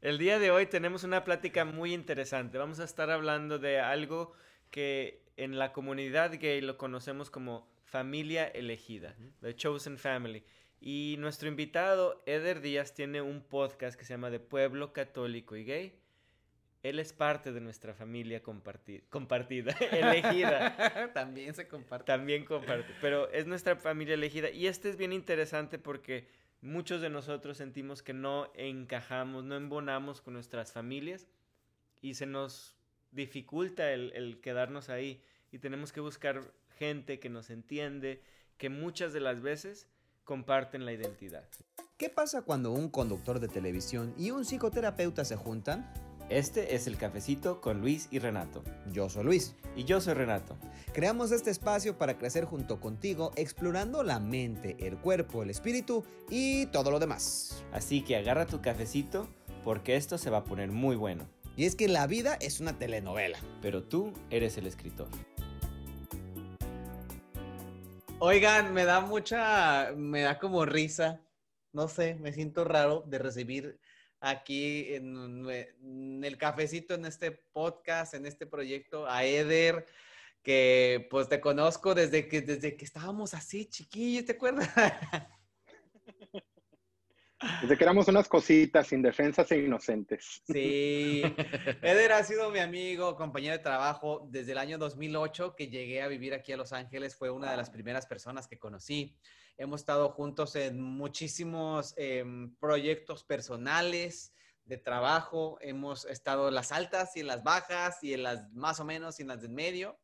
El día de hoy tenemos una plática muy interesante. Vamos a estar hablando de algo que en la comunidad gay lo conocemos como familia elegida, The Chosen Family. Y nuestro invitado, Eder Díaz, tiene un podcast que se llama De Pueblo Católico y Gay. Él es parte de nuestra familia compartida, elegida. También se comparte. También comparte, pero es nuestra familia elegida. Y este es bien interesante porque muchos de nosotros sentimos que no encajamos, no embonamos con nuestras familias y se nos dificulta el, el quedarnos ahí. Y tenemos que buscar gente que nos entiende, que muchas de las veces comparten la identidad. ¿Qué pasa cuando un conductor de televisión y un psicoterapeuta se juntan? Este es el cafecito con Luis y Renato. Yo soy Luis. Y yo soy Renato. Creamos este espacio para crecer junto contigo, explorando la mente, el cuerpo, el espíritu y todo lo demás. Así que agarra tu cafecito porque esto se va a poner muy bueno. Y es que la vida es una telenovela. Pero tú eres el escritor. Oigan, me da mucha, me da como risa, no sé, me siento raro de recibir aquí en, el cafecito, en este podcast, en este proyecto, a Eder, que pues te conozco desde que, desde que estábamos así chiquillos, ¿te acuerdas? Desde que éramos unas cositas indefensas e inocentes. Sí. Eder ha sido mi amigo, compañero de trabajo desde el año 2008 que llegué a vivir aquí a Los Ángeles. Fue una de las primeras personas que conocí. Hemos estado juntos en muchísimos em, proyectos personales de trabajo. Hemos estado en las altas y en las bajas y en las más o menos y en las del medio.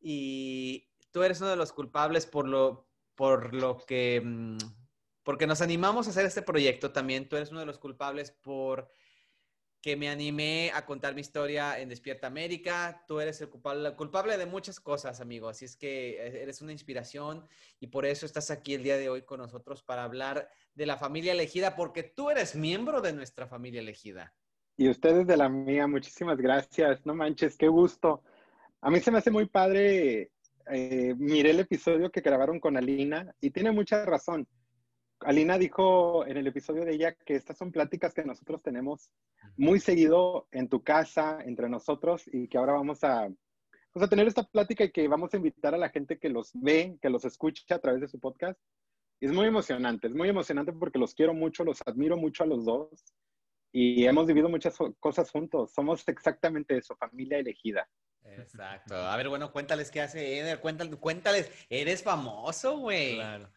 Y tú eres uno de los culpables por lo, por lo que... Mm, porque nos animamos a hacer este proyecto también. Tú eres uno de los culpables por que me animé a contar mi historia en Despierta América. Tú eres el culpable, culpable de muchas cosas, amigo. Así es que eh, eres una inspiración y por eso estás aquí el día de hoy con nosotros para hablar de la familia elegida, porque tú eres miembro de nuestra familia elegida. Y ustedes de la mía, muchísimas gracias. No manches, qué gusto. A mí se me hace muy padre. Eh, miré el episodio que grabaron con Alina y tiene mucha razón Alina dijo en el episodio de ella que estas son pláticas que nosotros tenemos muy seguido en tu casa, entre nosotros, y que ahora vamos a, pues, a tener esta plática y que vamos a invitar a la gente que los ve, que los escucha a través de su podcast. es muy emocionante, es muy emocionante porque los quiero mucho, los admiro mucho a los dos y hemos vivido muchas cosas juntos. Somos exactamente eso, familia elegida. Exacto. A ver, bueno, cuéntales qué hace Eder, cuéntales, cuéntales. eres famoso, güey. Claro.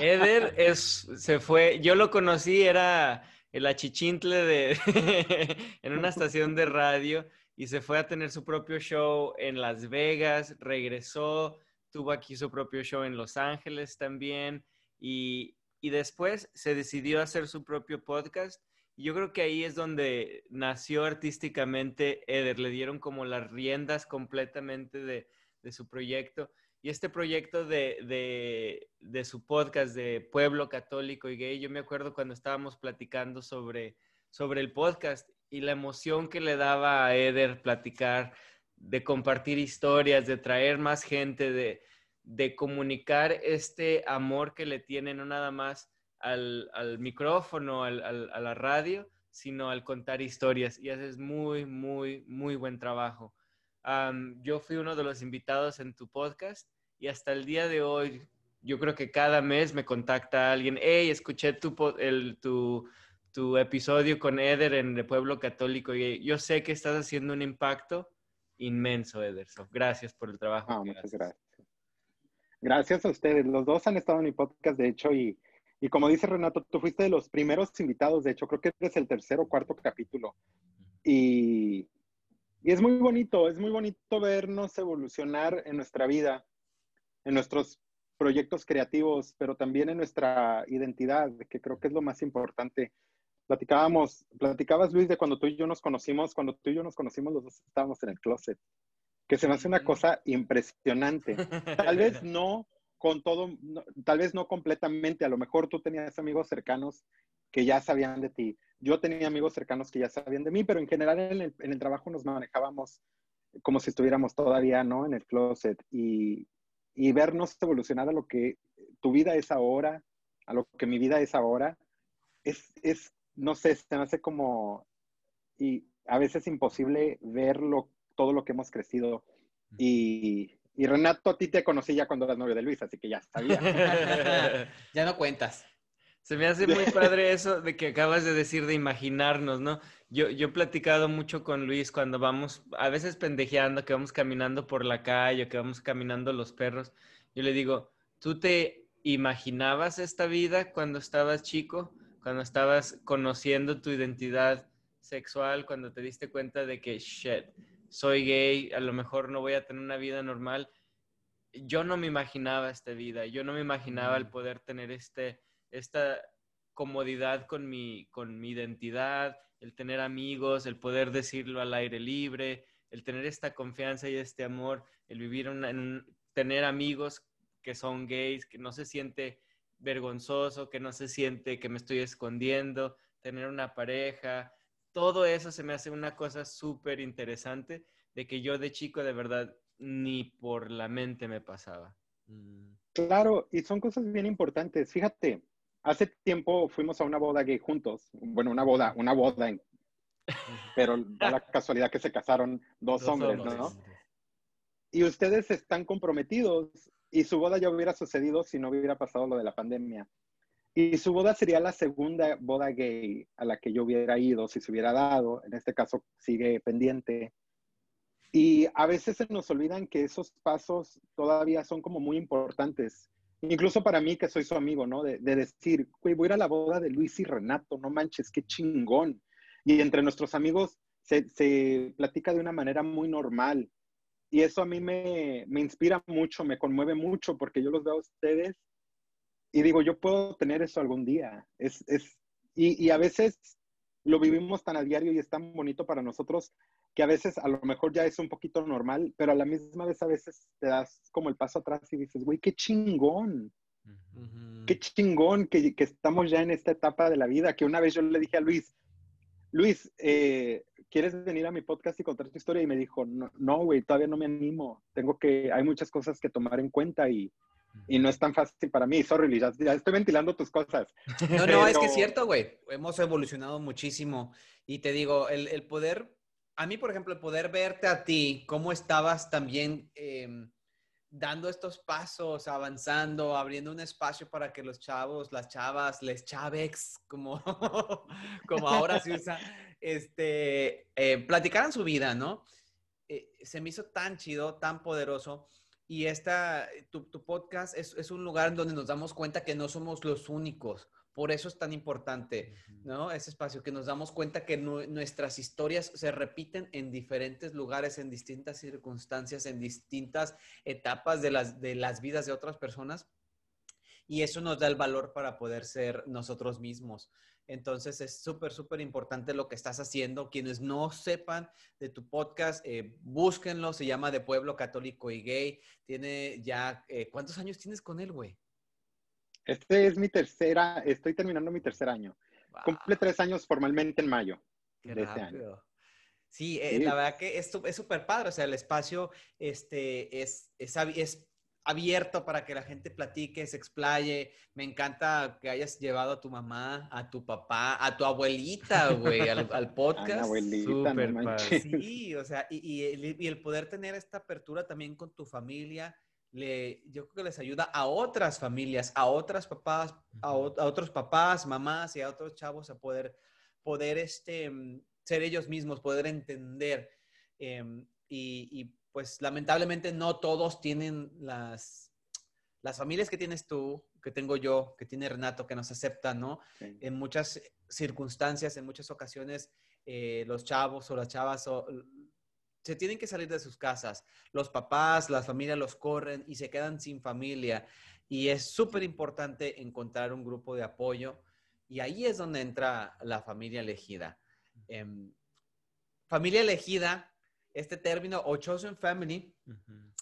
Eder es, se fue, yo lo conocí, era el achichintle de, en una estación de radio y se fue a tener su propio show en Las Vegas, regresó, tuvo aquí su propio show en Los Ángeles también y, y después se decidió hacer su propio podcast. Yo creo que ahí es donde nació artísticamente Eder, le dieron como las riendas completamente de, de su proyecto. Y este proyecto de, de, su podcast de Pueblo Católico y Gay, yo me acuerdo cuando estábamos platicando sobre, sobre el podcast y la emoción que le daba a Eder platicar, de compartir historias, de traer más gente, de, de comunicar este amor que le tiene no nada más al, al micrófono, al, al, a la radio, sino al contar historias. Y haces muy, muy, muy buen trabajo. yo fui uno de los invitados en tu podcast y hasta el día de hoy, yo creo que cada mes me contacta alguien, hey, escuché tu, el, tu, tu episodio con Eder en el Pueblo Católico y yo sé que estás haciendo un impacto inmenso, Ederson. Gracias por el trabajo. Ah, muchas gracias. Gracias a ustedes. Los dos han estado en mi podcast, de hecho, y, y como dice Renato, tú fuiste de los primeros invitados, de hecho, creo que es el tercer o cuarto capítulo. Y, y es muy bonito, es muy bonito vernos evolucionar en nuestra vida en nuestros proyectos creativos, pero también en nuestra identidad, que creo que es lo más importante. Platicábamos, platicabas Luis de cuando tú y yo nos conocimos, cuando tú y yo nos conocimos los dos estábamos en el closet, que se me hace una cosa impresionante. Tal vez no con todo, tal vez no completamente, a lo mejor tú tenías amigos cercanos que ya sabían de ti, yo tenía amigos cercanos que ya sabían de mí, pero en general en el, en el trabajo nos manejábamos como si estuviéramos todavía, ¿no? En el closet y, y vernos evolucionar a lo que tu vida es ahora, a lo que mi vida es ahora, es, es, no sé, se me hace como, y a veces imposible verlo, todo lo que hemos crecido. Y, y Renato, a ti te conocí ya cuando eras novio de Luis, así que ya sabía. ya no cuentas. Se me hace muy padre eso de que acabas de decir de imaginarnos, ¿no? Yo, yo he platicado mucho con Luis cuando vamos, a veces pendejeando, que vamos caminando por la calle, que vamos caminando los perros. Yo le digo, ¿tú te imaginabas esta vida cuando estabas chico? Cuando estabas conociendo tu identidad sexual, cuando te diste cuenta de que, shit, soy gay, a lo mejor no voy a tener una vida normal. Yo no me imaginaba esta vida, yo no me imaginaba el poder tener este, esta comodidad con mi, con mi identidad, el tener amigos, el poder decirlo al aire libre, el tener esta confianza y este amor, el vivir en tener amigos que son gays, que no se siente vergonzoso, que no se siente que me estoy escondiendo, tener una pareja, todo eso se me hace una cosa súper interesante de que yo de chico de verdad ni por la mente me pasaba. Mm. Claro, y son cosas bien importantes. Fíjate, hace tiempo fuimos a una boda gay juntos. Bueno, una boda, una boda, pero da la casualidad que se casaron dos, hombres, ¿no? Y ustedes están comprometidos y su boda ya hubiera sucedido si no hubiera pasado lo de la pandemia. Y su boda sería la segunda boda gay a la que yo hubiera ido si se hubiera dado. En este caso sigue pendiente. Y a veces se nos olvidan que esos pasos todavía son como muy importantes. Incluso para mí, que soy su amigo, ¿no? De, decir, güey, voy a ir a la boda de Luis y Renato, no manches, qué chingón. Y entre nuestros amigos se, platica de una manera muy normal. Y eso a mí me, me inspira mucho, me conmueve mucho, porque yo los veo a ustedes y digo, yo puedo tener eso algún día. Es, es, y, a veces lo vivimos tan a diario y es tan bonito para nosotros que a veces a lo mejor ya es un poquito normal, pero a la misma vez a veces te das como el paso atrás y dices, güey, qué chingón. Qué chingón que, que, estamos ya en esta etapa de la vida, que una vez yo le dije a Luis, Luis, eh, ¿quieres venir a mi podcast y contar tu historia? Y me dijo, no, güey, todavía no me animo. Tengo que, hay muchas cosas que tomar en cuenta y, y no es tan fácil para mí. Sorry, ya, ya estoy ventilando tus cosas. No, no, es que es cierto, güey. Hemos evolucionado muchísimo. Y te digo, el, el, poder, a mí, por ejemplo, poder verte a ti, cómo estabas también eh, dando estos pasos, avanzando, abriendo un espacio para que los chavos, las chavas, les chavex, como, como ahora se usa, este, eh, platicaran su vida, ¿no? Eh, se me hizo tan chido, tan poderoso. Y esta, tu, tu podcast es, es, un lugar donde nos damos cuenta que no somos los únicos. Por eso es tan importante, ¿no? Ese espacio, que nos damos cuenta que nuestras historias se repiten en diferentes lugares, en distintas circunstancias, en distintas etapas de las, de las vidas de otras personas. Y eso nos da el valor para poder ser nosotros mismos. Entonces es súper, súper importante lo que estás haciendo. Quienes no sepan de tu podcast, eh, búsquenlo. Se llama De Pueblo Católico y Gay. Tiene ya, eh, ¿cuántos años tienes con él, güey? Este es mi tercera, estoy terminando mi tercer año. Cumple tres años formalmente en mayo de este año. Sí, eh, la verdad que es súper padre. O sea, el espacio este, es, es, es abierto para que la gente platique, se explaye. Me encanta que hayas llevado a tu mamá, a tu papá, a tu abuelita, güey, al, podcast. abuelita, no Sí, o sea, y, y, el, poder tener esta apertura también con tu familia, le, yo creo que les ayuda a otras familias, a otras papás, a, otros papás, mamás y a otros chavos a poder, poder este, ser ellos mismos, poder entender. Em, y, y pues lamentablemente no todos tienen las, las familias que tienes tú, que tengo yo, que tiene Renato, que nos aceptan, ¿no? En muchas circunstancias, en muchas ocasiones, eh, los chavos o las chavas se tienen que salir de sus casas. Los papás, las familias los corren y se quedan sin familia. Y es súper importante encontrar un grupo de apoyo. Y ahí es donde entra la familia elegida. Em, familia elegida este término, o chosen family,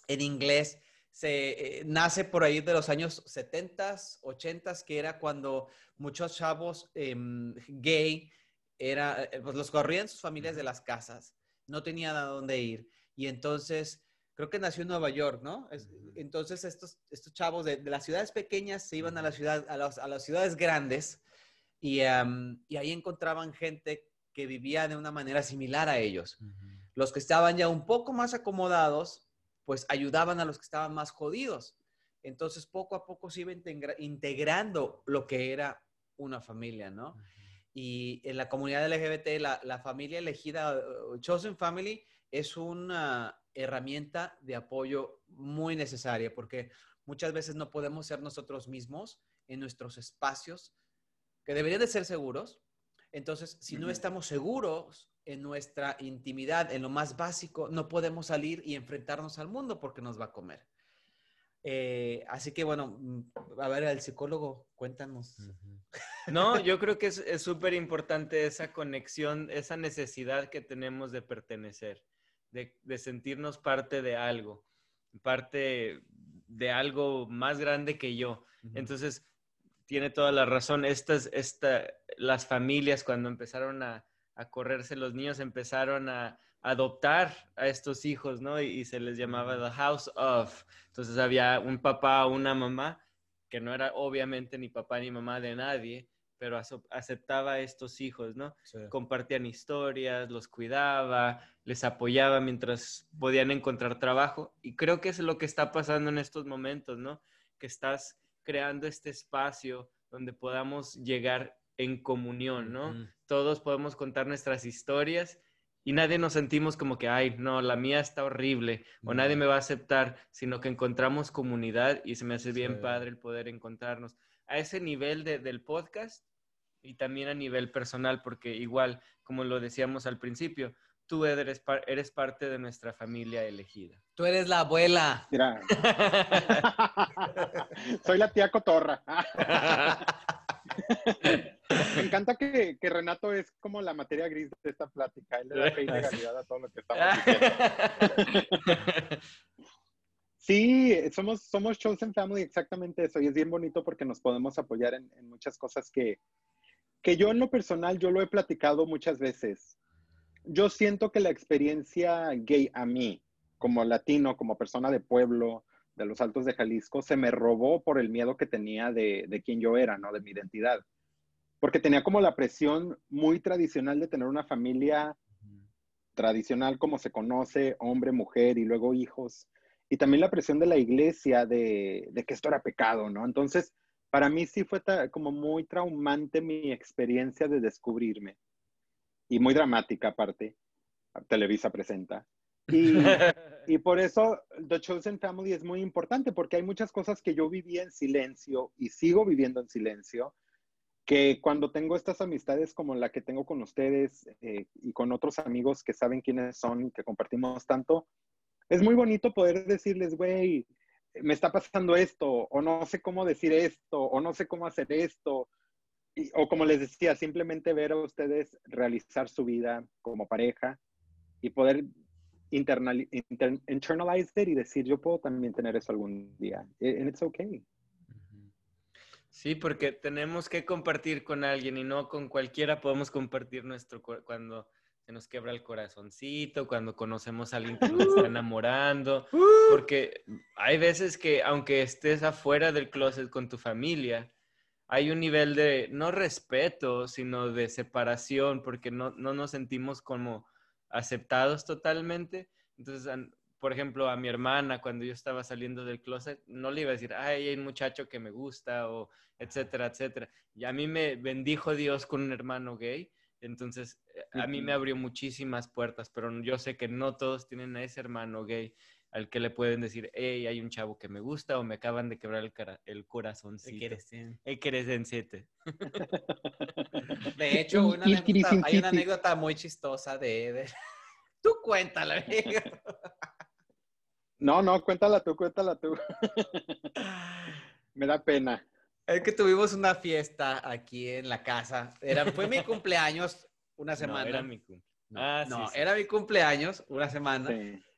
en inglés, se eh, nace por ahí de los años 70, 80, que era cuando muchos chavos em, gay era, eh, pues los corrían sus familias de las casas, no tenían a dónde ir. Y entonces, creo que nació en Nueva York, ¿no? entonces, estos, estos chavos de, las ciudades pequeñas se iban a, la ciudad, a, a las ciudades grandes Y, y ahí encontraban gente que vivía de una manera similar a ellos. Los que estaban ya un poco más acomodados, pues ayudaban a los que estaban más jodidos. Entonces, poco a poco se iba integrando lo que era una familia, ¿no? Y en la comunidad LGBT, la, la familia elegida, Chosen Family, es una herramienta de apoyo muy necesaria porque muchas veces no podemos ser nosotros mismos en nuestros espacios que deberían de ser seguros. Entonces, si no estamos seguros en nuestra intimidad, en lo más básico, no podemos salir y enfrentarnos al mundo porque nos va a comer. Eh, así que bueno, mm, a ver, el psicólogo, cuéntanos. No, yo creo que es súper importante esa conexión, esa necesidad que tenemos de pertenecer, de, de, sentirnos parte de algo, parte de algo más grande que yo. Entonces, tiene toda la razón. Estas, esta, las familias cuando empezaron a, a correrse, los niños empezaron a, adoptar a estos hijos, ¿no? Y, se les llamaba The House of. Entonces había un papá o una mamá que no era obviamente ni papá ni mamá de nadie, pero aceptaba a estos hijos, ¿no? Compartían historias, los cuidaba, les apoyaba mientras podían encontrar trabajo. Y creo que es lo que está pasando en estos momentos, ¿no? Que estás creando este espacio donde podamos llegar en comunión, ¿no? Todos podemos contar nuestras historias y nadie nos sentimos como que, ay, no, la mía está horrible o nadie me va a aceptar, sino que encontramos comunidad y se me hace bien padre el poder encontrarnos a ese nivel del podcast y también a nivel personal, porque igual, como lo decíamos al principio, tú eres, eres parte de nuestra familia elegida. Tú eres la abuela. Mira. Soy la tía Cotorra. Me encanta que, Renato es como la materia gris de esta plática. Él le da fe y legalidad a todo lo que estamos diciendo. Sí, somos, somos Chosen Family, exactamente eso. Y es bien bonito porque nos podemos apoyar en, muchas cosas que, que yo en lo personal, yo lo he platicado muchas veces. Yo siento que la experiencia gay a mí, como latino, como persona de pueblo, de los Altos de Jalisco, se me robó por el miedo que tenía de, de quién yo era, ¿no? De mi identidad porque tenía como la presión muy tradicional de tener una familia tradicional como se conoce, hombre, mujer y luego hijos, y también la presión de la iglesia de, que esto era pecado, ¿no? Entonces, para mí sí fue como muy traumante mi experiencia de descubrirme, y muy dramática aparte, Televisa presenta. Y, y, por eso The Chosen Family es muy importante, porque hay muchas cosas que yo vivía en silencio y sigo viviendo en silencio, que cuando tengo estas amistades como la que tengo con ustedes eh, y con otros amigos que saben quiénes son y que compartimos tanto, es muy bonito poder decirles, güey, me está pasando esto, o no sé cómo decir esto, o no sé cómo hacer esto. o como les decía, simplemente ver a ustedes realizar su vida como pareja y poder internal, internalize y decir, yo puedo también tener eso algún día. And it's okay. Sí, porque tenemos que compartir con alguien y no con cualquiera podemos compartir nuestro cuando se nos quebra el corazoncito, cuando conocemos a alguien que nos está enamorando, ¡Uh! porque hay veces que aunque estés afuera del closet con tu familia, hay un nivel de no respeto, sino de separación, porque no, no nos sentimos como aceptados totalmente. Entonces, por ejemplo, a mi hermana cuando yo estaba saliendo del closet, no le iba a decir, ay, hay un muchacho que me gusta o etcétera, etcétera. Y a mí me bendijo Dios con un hermano gay, entonces eh, a mí me abrió muchísimas puertas, pero yo sé que no todos tienen a ese hermano gay al que le pueden decir, hey, hay un chavo que me gusta o me acaban de quebrar el, cara, el corazón. El siete. De hecho, una anécdota, hay una anécdota muy chistosa de Eder. Tú cuéntala, amigo. No, no, cuéntala tú, cuéntala tú. Me da pena. Es que tuvimos una fiesta aquí en la casa. Era, fue mi cumpleaños una semana. No, era mi cumpleaños. No, ah, era mi cumpleaños una semana.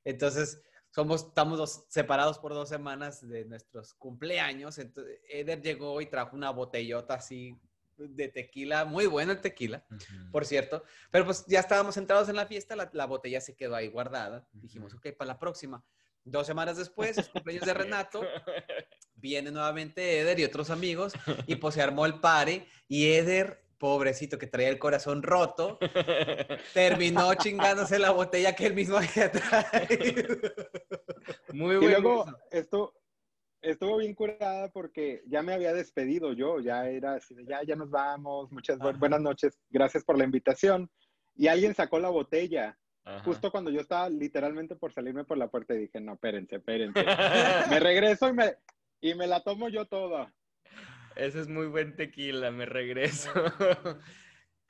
Entonces, somos, estamos separados por dos semanas de nuestros cumpleaños. Entonces, Eder llegó y trajo una botellota así de tequila, muy bueno el tequila, por cierto. Pero pues ya estábamos centrados en la fiesta, la, botella se quedó ahí guardada. Dijimos, ok, para la próxima. Dos semanas después, es cumpleaños de Renato, viene nuevamente Eder y otros amigos, y pues se armó el pare, y Eder pobrecito que traía el corazón roto, terminó chingándose la botella que él mismo había traído. Muy bueno. Y luego, esto, estuvo bien curada porque ya me había despedido yo, ya era así de ya, ya nos vamos, muchas buenas noches, gracias por la invitación. Y alguien sacó la botella. Justo cuando yo estaba literalmente por salirme por la puerta y dije, no, espérense, espérense. me regreso y me, y me la tomo yo toda. Ese es muy buen tequila, me regreso.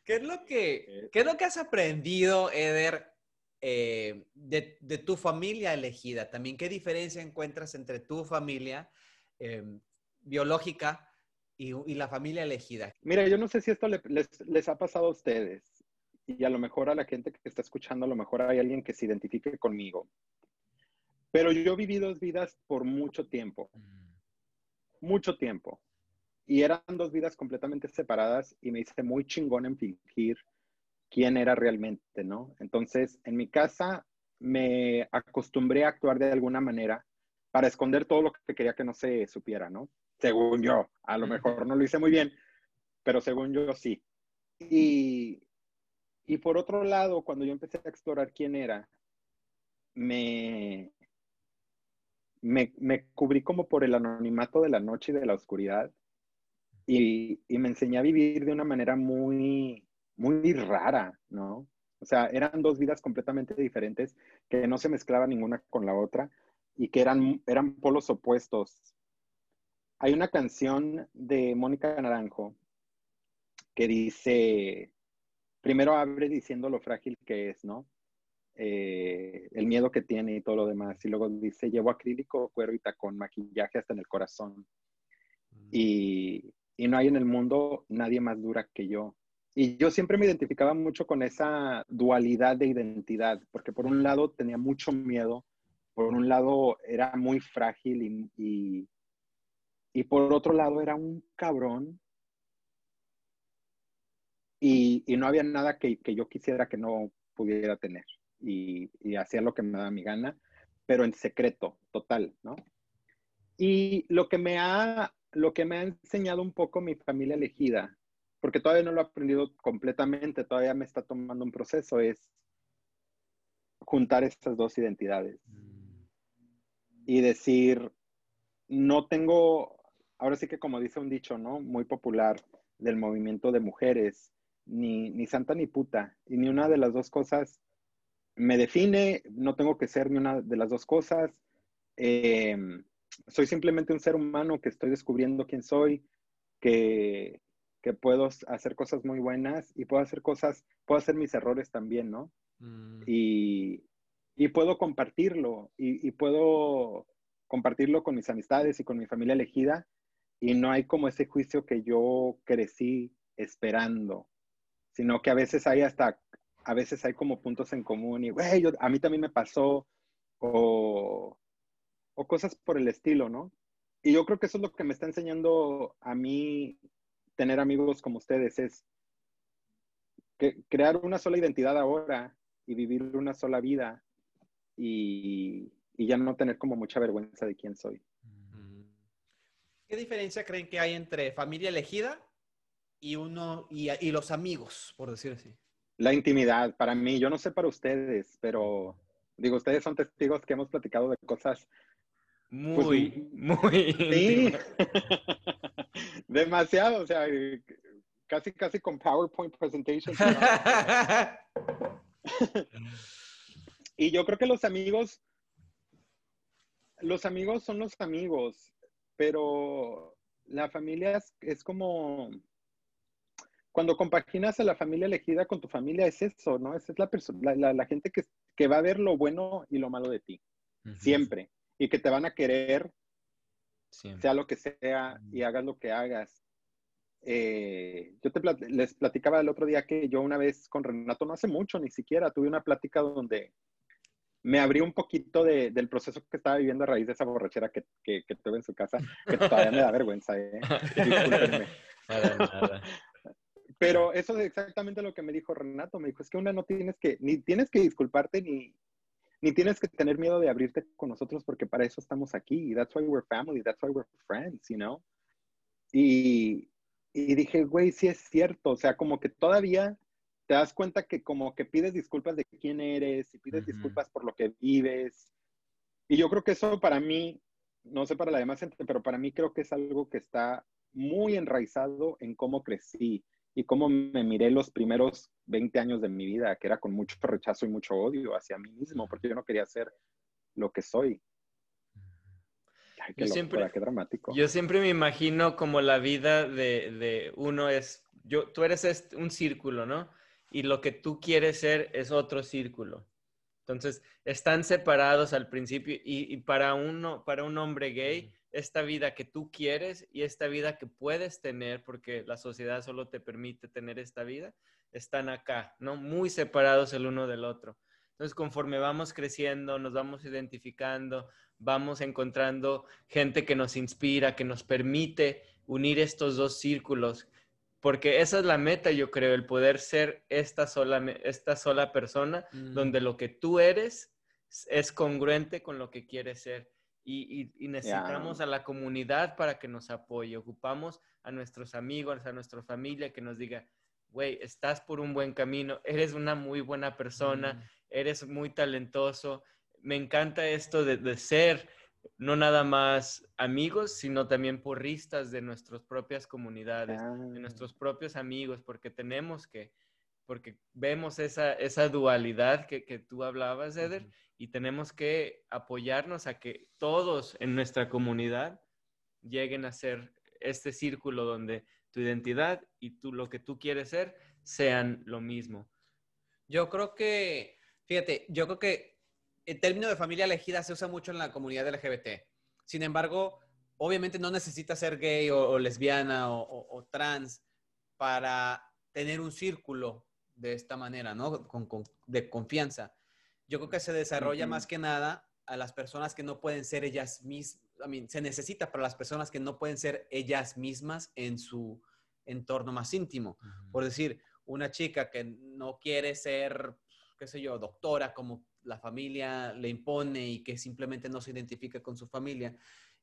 ¿Qué es lo que, qué es lo que has aprendido, Eder, eh, de, de, tu familia elegida? También, ¿qué diferencia encuentras entre tu familia em, biológica y, y, la familia elegida? Mira, yo no sé si esto les, les, ha pasado a ustedes y a lo mejor a la gente que está escuchando, a lo mejor hay alguien que se identifique conmigo. Pero yo viví dos vidas por mucho tiempo. Mucho tiempo. Y eran dos vidas completamente separadas y me hice muy chingón en fingir quién era realmente, ¿no? Entonces, en mi casa me acostumbré a actuar de alguna manera para esconder todo lo que quería que no se supiera, ¿no? Según yo, a lo mejor no lo hice muy bien, pero según yo sí. Y, y por otro lado, cuando yo empecé a explorar quién era, me, me, me, cubrí como por el anonimato de la noche y de la oscuridad y, y, me enseñé a vivir de una manera muy, muy rara, ¿no? O sea, eran dos vidas completamente diferentes que no se mezclaban ninguna con la otra y que eran, eran polos opuestos. Hay una canción de Mónica Naranjo que dice, primero abre diciendo lo frágil que es, ¿no? Eh, el miedo que tiene y todo lo demás. Y luego dice, llevo acrílico, cuero y tacón, maquillaje hasta en el corazón. Mm. Y, y no hay en el mundo nadie más dura que yo. Y yo siempre me identificaba mucho con esa dualidad de identidad, porque por un lado tenía mucho miedo, por un lado era muy frágil y, y, por otro lado era un cabrón y, y no había nada que, que, yo quisiera que no pudiera tener. Y, y hacía lo que me daba mi gana, pero en secreto, total, ¿no? Y lo que me ha lo que me ha enseñado un poco mi familia elegida, porque todavía no lo he aprendido completamente, todavía me está tomando un proceso, es juntar estas dos identidades y decir, no tengo, ahora sí que como dice un dicho, ¿no? Muy popular del movimiento de mujeres, ni, ni santa ni puta, y ni una de las dos cosas me define, no tengo que ser ni una de las dos cosas. Eh, soy simplemente un ser humano que estoy descubriendo quién soy, que, que puedo hacer cosas muy buenas y puedo hacer cosas, puedo hacer mis errores también, ¿no? Mm. Y, y, puedo compartirlo y, y, puedo compartirlo con mis amistades y con mi familia elegida y no hay como ese juicio que yo crecí esperando, sino que a veces hay hasta, a veces hay como puntos en común y, güey, a mí también me pasó o o cosas por el estilo, ¿no? Y yo creo que eso es lo que me está enseñando a mí tener amigos como ustedes, es que crear una sola identidad ahora y vivir una sola vida y, y ya no tener como mucha vergüenza de quién soy. ¿Qué diferencia creen que hay entre familia elegida y uno y, y, los amigos, por decir así? La intimidad, para mí, yo no sé para ustedes, pero digo, ustedes son testigos que hemos platicado de cosas pues, muy, muy. Sí. Demasiado, o sea, casi, casi con PowerPoint presentations. y yo creo que los amigos, los amigos son los amigos, pero la familia es, como, cuando compaginas a la familia elegida con tu familia, es eso, ¿no? Esa es la, la, la, gente que, que, va a ver lo bueno y lo malo de ti, siempre y que te van a querer, sea lo que sea, y hagas lo que hagas. Eh, yo te les platicaba el otro día que yo una vez con Renato, no hace mucho ni siquiera, tuve una plática donde me abrí un poquito de, del proceso que estaba viviendo a raíz de esa borrachera que, que, tuve en su casa, que todavía me da vergüenza, ¿eh? Pero eso es exactamente lo que me dijo Renato. Me dijo, es que una no tienes que, ni tienes que disculparte ni, ni tienes que tener miedo de abrirte con nosotros porque para eso estamos aquí. That's why we're family, that's why we're friends, you know? Y, y dije, güey, sí es cierto, o sea, como que todavía te das cuenta que como que pides disculpas de quién eres y pides disculpas por lo que vives. Y yo creo que eso para mí, no sé para la demás gente, pero para mí creo que es algo que está muy enraizado en cómo crecí y cómo me miré los primeros 20 años de mi vida, que era con mucho rechazo y mucho odio hacia mí mismo, porque yo no quería ser lo que soy. yo, siempre, qué dramático. yo siempre me imagino como la vida de, de uno es, yo, tú eres un círculo, ¿no? y lo que tú quieres ser es otro círculo. Entonces, están separados al principio y, para, uno, para un hombre gay, esta vida que tú quieres y esta vida que puedes tener, porque la sociedad solo te permite tener esta vida, están acá, ¿no? Muy separados el uno del otro. Entonces, conforme vamos creciendo, nos vamos identificando, vamos encontrando gente que nos inspira, que nos permite unir estos dos círculos porque esa es la meta, yo creo, el poder ser esta sola, esta sola persona, mm. donde lo que tú eres es congruente con lo que quieres ser. Y, necesitamos a la comunidad para que nos apoye. Ocupamos a nuestros amigos, a nuestra familia que nos diga, güey, estás por un buen camino, eres una muy buena persona, mm. eres muy talentoso. Me encanta esto de, de ser no nada más amigos, sino también porristas de nuestras propias comunidades, de ah. nuestros propios amigos, porque tenemos que, porque vemos esa, esa dualidad que, que tú hablabas, Eder, y tenemos que apoyarnos a que todos en nuestra comunidad lleguen a ser este círculo donde tu identidad y tú, lo que tú quieres ser sean lo mismo. Yo creo que, fíjate, yo creo que el término de familia elegida se usa mucho en la comunidad LGBT. Sin embargo, obviamente no necesita ser gay o, lesbiana o, trans para tener un círculo de esta manera, ¿no? de confianza. Yo creo que se desarrolla más que nada a las personas que no pueden ser ellas mismas. se necesita para las personas que no pueden ser ellas mismas en su entorno más íntimo. Por decir, una chica que no quiere ser, qué sé yo, doctora como la familia le impone y que simplemente no se identifica con su familia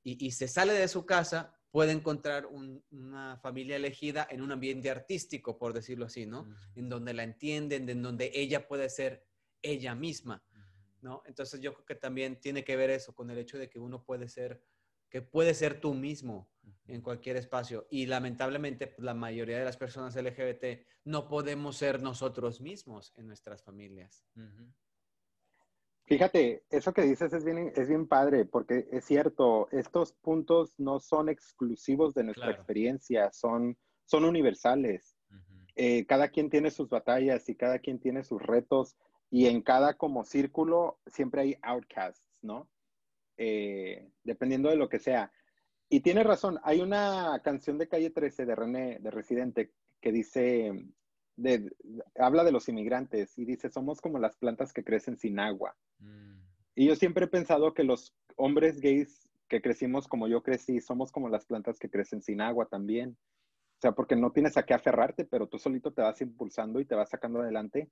y, se sale de su casa, puede encontrar una familia elegida en un ambiente artístico, por decirlo así, ¿no? En donde la entienden, en donde ella puede ser ella misma, ¿no? Entonces yo creo que también tiene que ver eso con el hecho de que uno puede ser, que puede ser tú mismo en cualquier espacio. Y lamentablemente pues, la mayoría de las personas LGBT no podemos ser nosotros mismos en nuestras familias. Fíjate, eso que dices es bien, es bien padre, porque es cierto, estos puntos no son exclusivos de nuestra experiencia, son, son universales. Eh, cada quien tiene sus batallas y cada quien tiene sus retos, y en cada como círculo siempre hay outcasts, ¿no? Eh, dependiendo de lo que sea. Y tienes razón, hay una canción de Calle 13 de René, de Residente, que dice, habla de los inmigrantes y dice, somos como las plantas que crecen sin agua. Mm. Y yo siempre he pensado que los hombres gays que crecimos como yo crecí, somos como las plantas que crecen sin agua también. O sea, porque no tienes a qué aferrarte, pero tú solito te vas impulsando y te vas sacando adelante.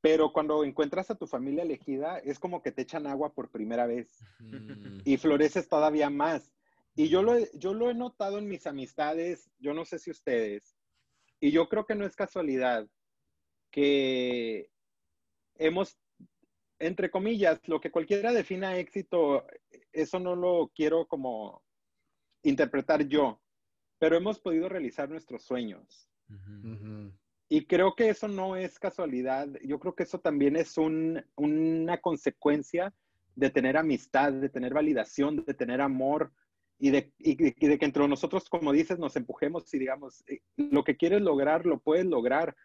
Pero cuando encuentras a tu familia elegida, es como que te echan agua por primera vez mm. y floreces todavía más. Y yo lo, yo lo he notado en mis amistades, yo no sé si ustedes, y yo creo que no es casualidad que hemos, entre comillas, lo que cualquiera defina éxito, eso no lo quiero como interpretar yo, pero hemos podido realizar nuestros sueños. Y creo que eso no es casualidad, yo creo que eso también es una consecuencia de tener amistad, de tener validación, de tener amor, y de, que entre nosotros, como dices, nos empujemos y digamos, eh, lo que quieres lograr, lo puedes lograr.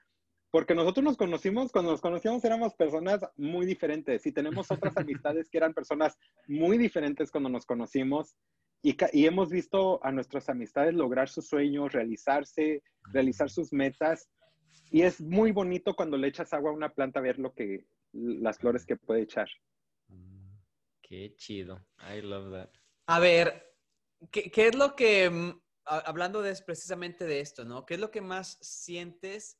Porque nosotros nos conocimos, cuando nos conocíamos éramos personas muy diferentes y tenemos otras amistades que eran personas muy diferentes cuando nos conocimos y, y hemos visto a nuestras amistades lograr sus sueños, realizarse, realizar sus metas. Y es muy bonito cuando le echas agua a una planta ver lo que, las flores que puede echar. Qué chido. I love that. A ver, ¿Qué, es lo que, mm, hablando de, precisamente de esto, ¿no? ¿Qué es lo que más sientes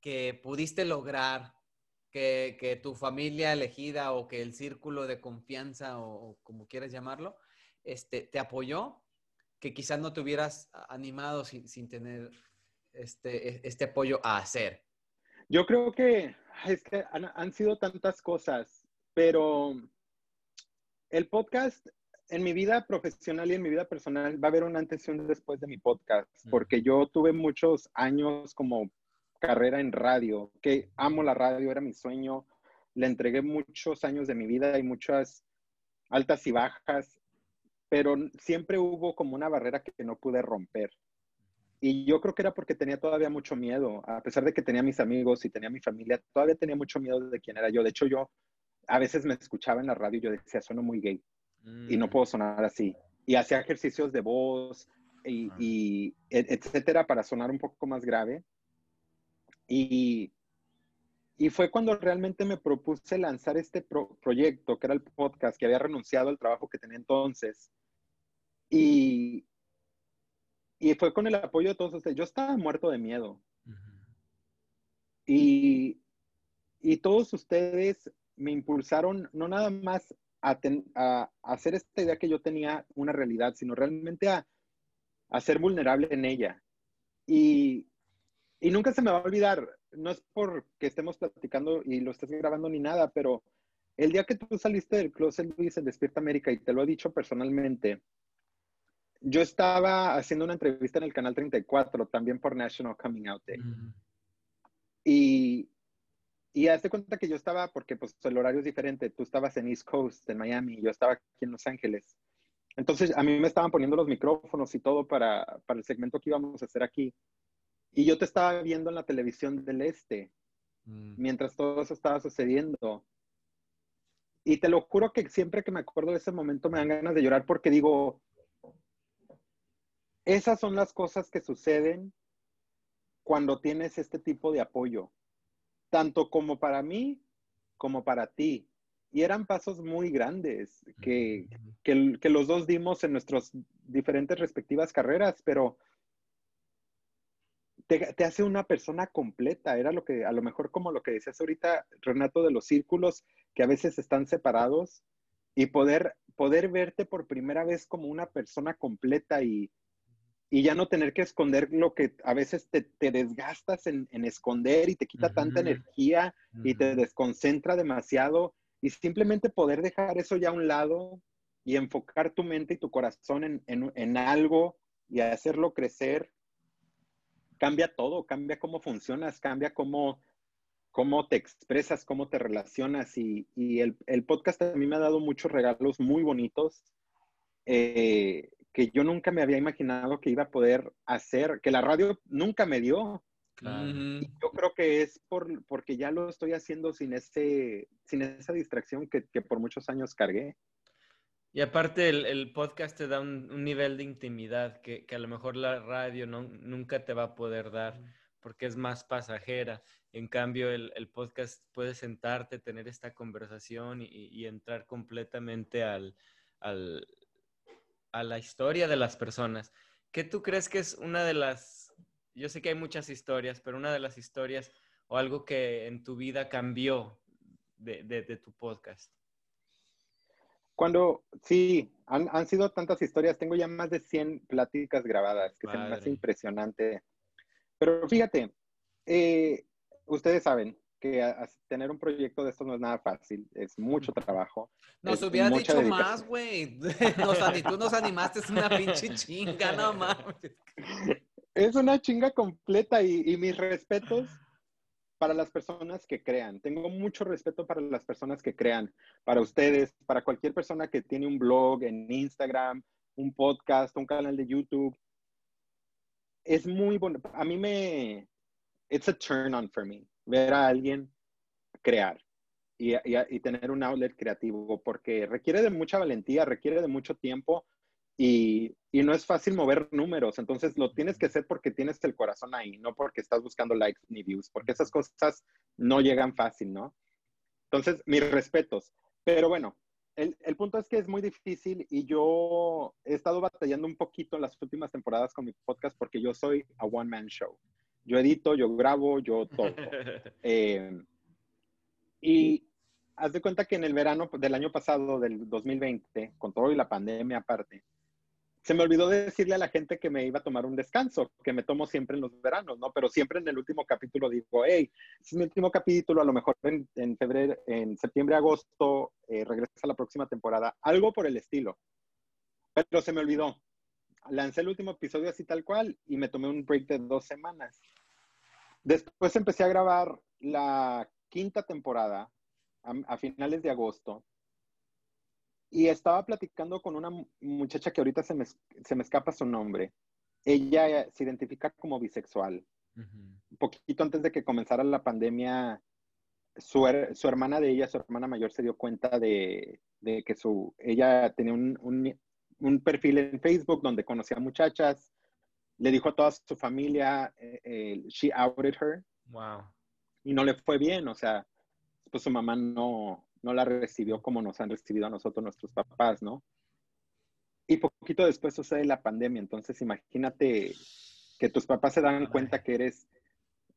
que pudiste lograr, que, tu familia elegida o que el círculo de confianza o, como quieras llamarlo, este, te apoyó que quizás no te hubieras animado sin, sin tener este, e, este apoyo a hacer? Yo creo que es que han, han sido tantas cosas, pero el podcast en mi vida profesional y en mi vida personal va a haber una antes y un después de mi podcast, porque yo tuve muchos años como carrera en radio, que amo la radio, era mi sueño, le entregué muchos años de mi vida y muchas altas y bajas, pero siempre hubo como una barrera que no pude romper. Y yo creo que era porque tenía todavía mucho miedo, a pesar de que tenía mis amigos y tenía mi familia, todavía tenía mucho miedo de quién era yo. De hecho, yo a veces me escuchaba en la radio y yo decía, sueno muy gay y no mm. puedo sonar así. Y hacía ejercicios de voz y, etcétera para sonar un poco más grave. Y, y fue cuando realmente me propuse lanzar este proyecto, que era el podcast, que había renunciado al trabajo que tenía entonces. Y, y fue con el apoyo de todos ustedes. Yo estaba muerto de miedo. y, y todos ustedes me impulsaron no nada más a, hacer esta idea que yo tenía una realidad, sino realmente a, a ser vulnerable en ella. Y, y, nunca se me va a olvidar, no es porque estemos platicando y lo estés grabando ni nada, pero el día que tú saliste del closet, Luis, en Despierta América, y te lo he dicho personalmente, yo estaba haciendo una entrevista en el canal 34, también por National Coming Out Day. Y y hazte cuenta que yo estaba, porque pues el horario es diferente, tú estabas en East Coast, en Miami, y yo estaba aquí en Los Ángeles. Entonces a mí me estaban poniendo los micrófonos y todo para, para el segmento que íbamos a hacer aquí. Y yo te estaba viendo en la televisión del este, mm. mientras todo eso estaba sucediendo. Y te lo juro que siempre que me acuerdo de ese momento me dan ganas de llorar porque digo, esas son las cosas que suceden cuando tienes este tipo de apoyo tanto como para mí como para ti. Y eran pasos muy grandes que, que, los dos dimos en nuestras diferentes respectivas carreras, pero te, te, hace una persona completa. Era lo que, a lo mejor como lo que decías ahorita, Renato, de los círculos que a veces están separados y poder, poder verte por primera vez como una persona completa y, y ya no tener que esconder lo que a veces te, desgastas en, esconder y te quita tanta energía y te desconcentra demasiado y simplemente poder dejar eso ya a un lado y enfocar tu mente y tu corazón en, algo y hacerlo crecer, cambia todo, cambia cómo funcionas, cambia cómo, cómo te expresas, cómo te relacionas y, el, el, podcast a mí me ha dado muchos regalos muy bonitos. Eh, que yo nunca me había imaginado que iba a poder hacer, que la radio nunca me dio. yo creo que es por, porque ya lo estoy haciendo sin, ese, sin esa distracción que, por muchos años cargué. Y aparte el, podcast te da un, nivel de intimidad que, a lo mejor la radio no, nunca te va a poder dar porque es más pasajera. En cambio, el, podcast puede sentarte, tener esta conversación y, entrar completamente al, a la historia de las personas. ¿Qué tú crees que es una de las, yo sé que hay muchas historias, pero una de las historias o algo que en tu vida cambió de, tu podcast? Cuando, sí, han, sido tantas historias, tengo ya más de 100 pláticas grabadas, que se me hace impresionante. Pero fíjate, eh, ustedes saben, que tener un proyecto de esto no es nada fácil, es mucho trabajo. Nos hubieras dicho más, güey. tú nos animaste, es una pinche chinga, no mames. Es una chinga completa y, mis respetos para las personas que crean. Tengo mucho respeto para las personas que crean, para ustedes, para cualquier persona que tiene un blog en Instagram, un podcast, un canal de YouTube. Es muy bueno. A mí me... It's a turn on for me ver a alguien crear y, y, tener un outlet creativo, porque requiere de mucha valentía, requiere de mucho tiempo y, y, no es fácil mover números. Entonces lo tienes que hacer porque tienes el corazón ahí, no porque estás buscando likes ni views, porque esas cosas no llegan fácil, ¿no? Entonces, mis respetos. Pero bueno, el, el, punto es que es muy difícil y yo he estado batallando un poquito en las últimas temporadas con mi podcast porque yo soy a one-man show. Yo edito, yo grabo, yo todo. Eh, y haz de cuenta que en el verano del año pasado, del 2020, con todo y la pandemia aparte, se me olvidó decirle a la gente que me iba a tomar un descanso, que me tomo siempre en los veranos, ¿no? Pero siempre en el último capítulo digo, hey, es mi último capítulo, a lo mejor en, febrero, en septiembre, agosto, eh, regresa la próxima temporada, algo por el estilo. Pero se me olvidó. Lancé el último episodio así tal cual y me tomé un break de dos semanas. Después empecé a grabar la quinta temporada a finales de agosto y estaba platicando con una muchacha que ahorita se me, se me escapa su nombre. Ella se identifica como bisexual. Un poquito antes de que comenzara la pandemia, su, su, hermana de ella, su hermana mayor, se dio cuenta de, de que su, ella tenía un, un, un, perfil en Facebook donde conocía muchachas. Le dijo a toda su familia, eh, eh, she outed her. Wow. Y no le fue bien, o sea, pues su mamá no, no la recibió como nos han recibido a nosotros nuestros papás, ¿no? Y poquito después sucede la pandemia, entonces imagínate que tus papás se dan cuenta que eres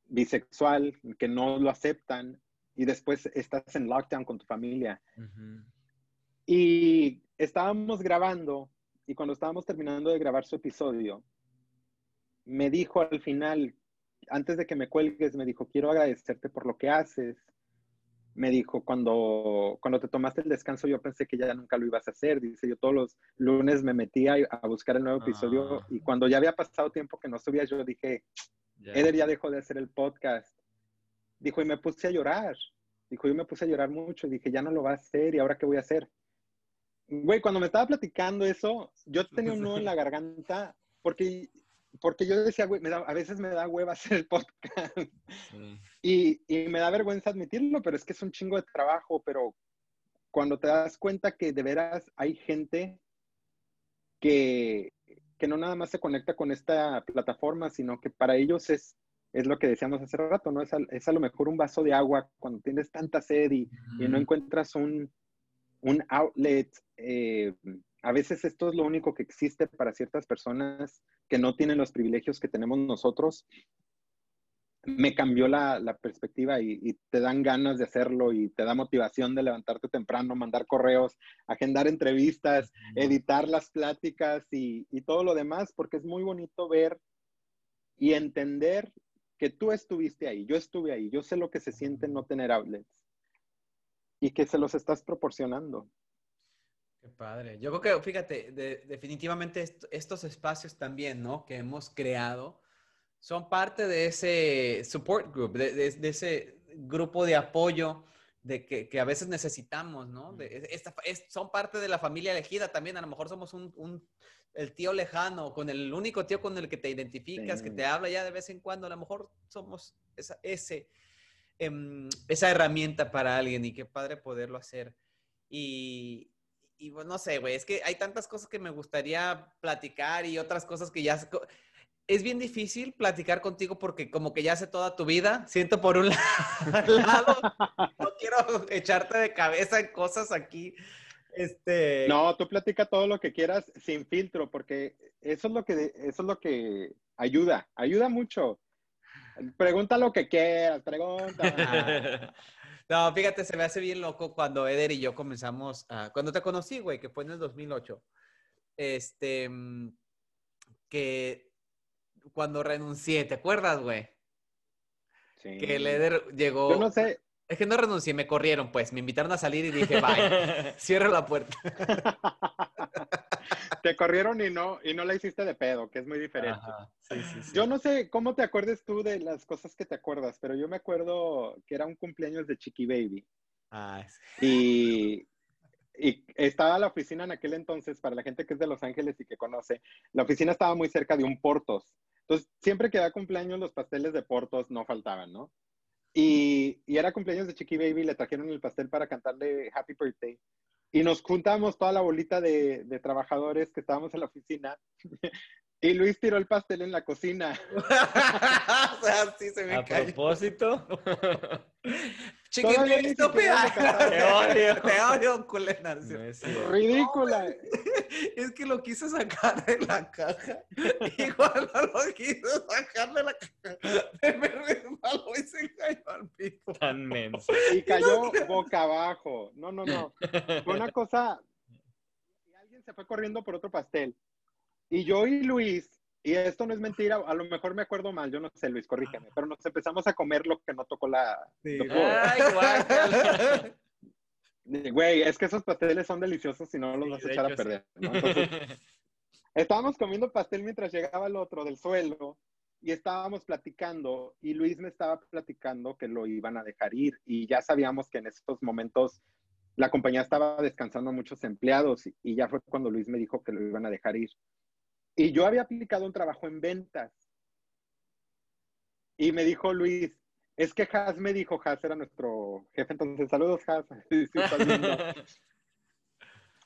bisexual, que no lo aceptan y después estás en lockdown con tu familia. Y estábamos grabando y cuando estábamos terminando de grabar su episodio, me dijo al final, antes de que me cuelgues, me dijo, quiero agradecerte por lo que haces, me dijo, cuando, cuando te tomaste el descanso, yo pensé que ya nunca lo ibas a hacer. Dice, yo todos los lunes me metía a, buscar el nuevo episodio ah. y cuando ya había pasado tiempo que no subía, yo dije, Eder ya dejó de hacer el podcast. Dijo, y me puse a llorar. Dijo, yo me puse a llorar mucho. Dije, ya no lo va a hacer y ahora qué voy a hacer. Güey, cuando me estaba platicando eso, yo tenía un nudo en la garganta porque porque yo decía, güey, a veces me da hueva hacer el podcast. Y, y, me da vergüenza admitirlo, pero es que es un chingo de trabajo. Pero cuando te das cuenta que de veras hay gente que, que no nada más se conecta con esta plataforma, sino que para ellos es, es lo que decíamos hace rato, ¿no? Es a, es a lo mejor un vaso de agua cuando tienes tanta sed y, y no encuentras un, un outlet. Eh, a veces esto es lo único que existe para ciertas personas que no tienen los privilegios que tenemos nosotros. Me cambió la, perspectiva y, te dan ganas de hacerlo y te da motivación de levantarte temprano, mandar correos, agendar entrevistas, editar las pláticas y, y todo lo demás, porque es muy bonito ver y entender que tú estuviste ahí, yo estuve ahí, yo sé lo que se siente no tener outlets y que se los estás proporcionando. Qué padre. Yo creo que, fíjate, definitivamente estos espacios también, ¿no? Que hemos creado son parte de ese support group, de, ese grupo de apoyo de que, a veces necesitamos, ¿no? son parte de la familia elegida también. A lo mejor somos un, el tío lejano, con el único tío con el que te identificas, que te habla ya de vez en cuando. A lo mejor somos esa, ese, em, esa herramienta para alguien y qué padre poderlo hacer. Y, y bueno, no sé, güey, es que hay tantas cosas que me gustaría platicar y otras cosas que ya... Es bien difícil platicar contigo porque como que ya sé toda tu vida. Siento por un lado, no quiero echarte de cabeza en cosas aquí. Este... No, tú platica todo lo que quieras sin filtro, porque eso es lo que, eso es lo que ayuda, ayuda mucho. Pregunta lo que quieras, pregunta. No, fíjate, se me hace bien loco cuando Eder y yo comenzamos, a, cuando te conocí, güey, que fue en el 2008, este, mm, que cuando renuncié, ¿te acuerdas, güey? Sí. Que el Eder llegó... Yo no sé. Es que no renuncié, me corrieron, pues, me invitaron a salir y dije, bye, cierra la puerta. te corrieron y no, y no la hiciste de pedo, que es muy diferente. Yo no sé cómo te acuerdes tú de las cosas que te acuerdas, pero yo me acuerdo que era un cumpleaños de Chiqui Baby. Ah, y, y estaba la oficina en aquel entonces, para la gente que es de Los Ángeles y que conoce, la oficina estaba muy cerca de un Portos. Entonces, siempre que da cumpleaños, los pasteles de Portos no faltaban, ¿no? Y, y, era cumpleaños de Chiqui Baby, le trajeron el pastel para cantarle Happy Birthday. Y nos juntamos toda la bolita de, trabajadores que estábamos en la oficina. Y Luis tiró el pastel en la cocina. o sea, sí se me A propósito. Chiquitito, Te odio. Te odio, culena. Ridícula. Es que lo quise sacar de la caja. Igual no lo quise sacar de la caja. Me resbaló y se cayó al piso. Tan menso. Y cayó boca abajo. No, no, no. Fue una cosa. Y alguien se fue corriendo por otro pastel. Y yo y Luis, y esto no es mentira, a lo mejor me acuerdo mal, yo no sé, Luis, corrígeme, pero nos empezamos a comer lo que no tocó la... Sí. tocó. Ay, guácala. Güey, es que esos pasteles son deliciosos y no los Sí, vas a echar a hecho, perder. ¿no? Entonces, estábamos comiendo pastel mientras llegaba el otro del suelo y estábamos platicando y Luis me estaba platicando que lo iban a dejar ir y ya sabíamos que en estos momentos la compañía estaba descansando a muchos empleados y, y ya fue cuando Luis me dijo que lo iban a dejar ir. Y yo había aplicado un trabajo en ventas y me dijo Luis, es que Has me dijo, Has era nuestro jefe, entonces saludos. Sí, viendo.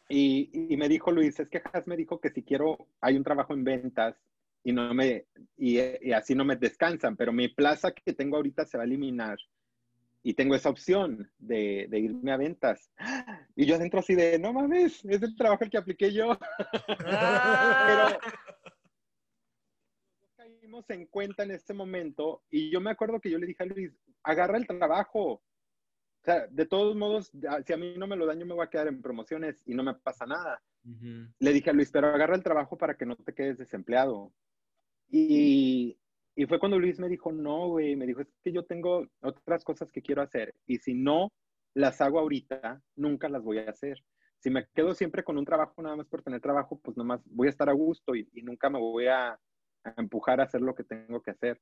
Y, y me dijo Luis, es que Has me dijo que si quiero, hay un trabajo en ventas y no me, y, y así no me descansan, pero mi plaza que tengo ahorita se va a eliminar y tengo esa opción de, de irme a ventas. Y yo adentro así de, no mames, es el trabajo el que apliqué yo. Ah. Pero caímos en cuenta en este momento y yo me acuerdo que yo le dije a Luis, agarra el trabajo. O sea, de todos modos, ah, si a mí no me lo dan, yo me voy a quedar en promociones y no me pasa nada. Le dije a Luis, pero agarra el trabajo para que no te quedes desempleado. Y, y fue cuando Luis me dijo, no, güey, me dijo, es que yo tengo otras cosas que quiero hacer y si no las hago ahorita, nunca las voy a hacer. Si me quedo siempre con un trabajo nada más por tener trabajo, pues nomás voy a estar a gusto y, y nunca me voy a, a empujar a hacer lo que tengo que hacer.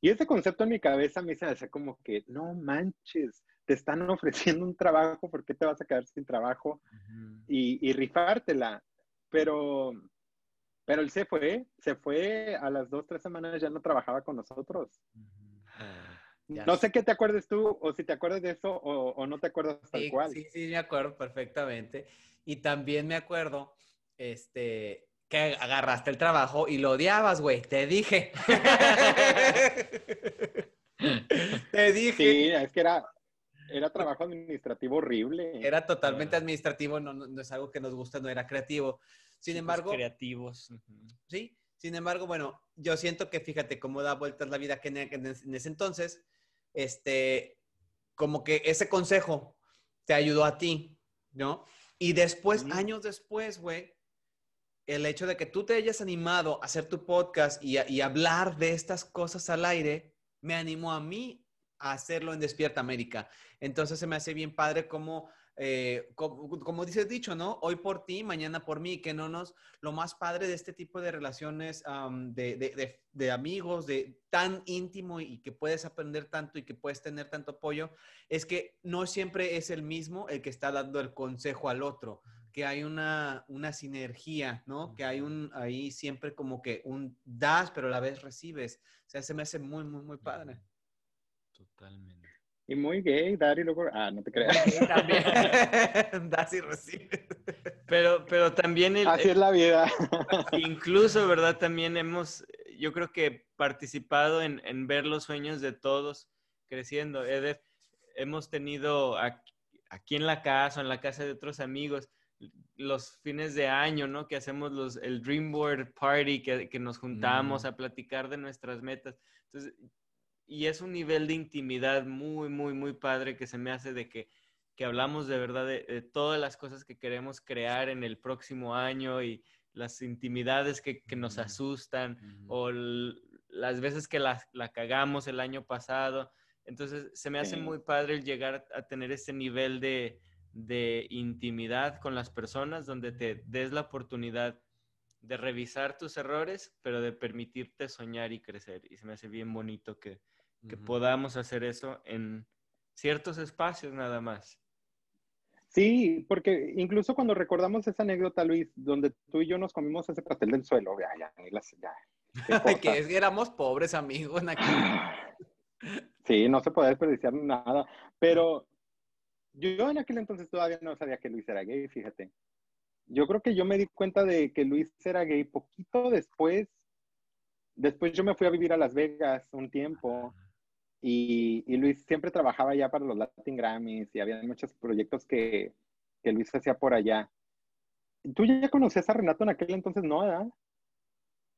Y ese concepto en mi cabeza me hacer como que, no manches, te están ofreciendo un trabajo, ¿por qué te vas a quedar sin trabajo? Ujú. y, y rifártela. Pero, pero él se fue, se fue a las dos, tres semanas, ya no trabajaba con nosotros. Ya No sé qué te acuerdes tú, o si te acuerdas de eso, o, o no te acuerdas tal Sí, cual. sí, sí, me acuerdo perfectamente. Y también me acuerdo, este, que agarraste el trabajo y lo odiabas, güey. Te dije. Te dije. Sí, es que era, era trabajo administrativo horrible. Era totalmente administrativo, no, no- no es algo que nos gusta, no era creativo. Sin Chicos embargo, creativos. Sí, sin embargo, bueno, yo siento que fíjate cómo da vueltas la vida que en, en ese- en ese entonces, este, como que ese consejo te ayudó a ti, ¿no? Y después, Sí. años después, güey, el hecho de que tú te hayas animado a hacer tu podcast y, a- y hablar de estas cosas al aire, me animó a mí hacerlo en Despierta América. Entonces se me hace bien padre como, eh, como, como dice el dicho, ¿no? Hoy por ti, mañana por mí, que no nos, lo más padre de este tipo de relaciones de, de- de- de amigos, de tan íntimo y que puedes aprender tanto y que puedes tener tanto apoyo, es que no siempre es el mismo el que está dando el consejo al otro, que hay una, una sinergia, ¿no? Que hay un, ahí siempre como que un das, pero a la vez recibes. O sea, se me hace muy, muy, muy padre. Totalmente. Y muy gay, dar y luego, ah, no te creas. También das y recibes. Pero, pero también el, Así es la vida. Incluso, ¿verdad? También hemos, yo creo que participado en, en ver los sueños de todos creciendo. Edith, hemos tenido aquí, aquí en la casa o en la casa de otros amigos los fines de año, ¿no? Que hacemos los, el Dream Board Party, que, que nos juntamos Mm. a platicar de nuestras metas. Entonces, y es un nivel de intimidad muy, muy, muy padre que se me hace de que, que hablamos de verdad de, de todas las cosas que queremos crear en el próximo año y las intimidades que, que nos asustan o las veces que la, la cagamos el año pasado. Entonces, se me hace Sí. muy padre el llegar a tener ese nivel de, de intimidad con las personas donde te des la oportunidad de revisar tus errores, pero de permitirte soñar y crecer. Y se me hace bien bonito que, que podamos hacer eso en ciertos espacios nada más. Sí, porque incluso cuando recordamos esa anécdota, Luis, donde tú y yo nos comimos ese pastel del suelo, ya, ya, ya, que es que éramos pobres amigos en aquel- Sí, no se puede desperdiciar nada. Pero yo en aquel entonces todavía no sabía que Luis era gay, fíjate. Yo creo que yo me di cuenta de que Luis era gay poquito después. Después yo me fui a vivir a Las Vegas un tiempo y, y Luis siempre trabajaba ya para los Latin Grammys y había muchos proyectos que, que Luis hacía por allá. ¿Tú ya conocías a Renato en aquel entonces? No, ¿verdad?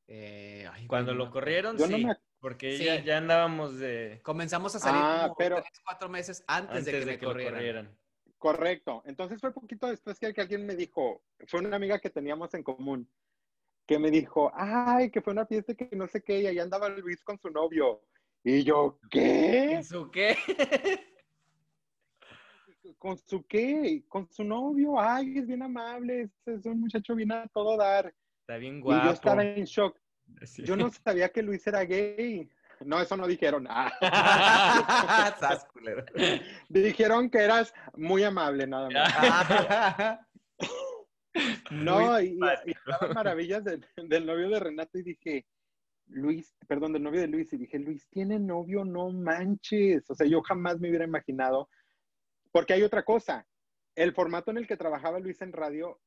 Eh, ay, Cuando lo corrieron, Yo no sí, me porque Sí. ya, ya andábamos de Comenzamos a salir Ah, como pero- tres, cuatro meses antes, antes de que de me que lo corrieran. corrieran. Correcto. Entonces fue poquito después que, alguien me dijo, fue una amiga que teníamos en común, que me dijo, ay, que fue una fiesta que no sé qué, y ahí andaba Luis con su novio. Y yo, ¿qué? ¿Con su qué? ¿Con su qué? Con su novio. Ay, es bien amable, es, es un muchacho bien a todo dar. Está bien Y guapo. yo estaba en shock. Sí. Yo no sabía que Luis era gay. No, eso no dijeron. Ah, dijeron que eras muy amable, nada más. No, Muy y, y estaban maravillas del, del novio de Renato y dije, Luis, perdón, del novio de Luis, y dije, Luis tiene novio, no manches. O sea, yo jamás me hubiera imaginado, porque hay otra cosa. El formato en el que trabajaba Luis en radio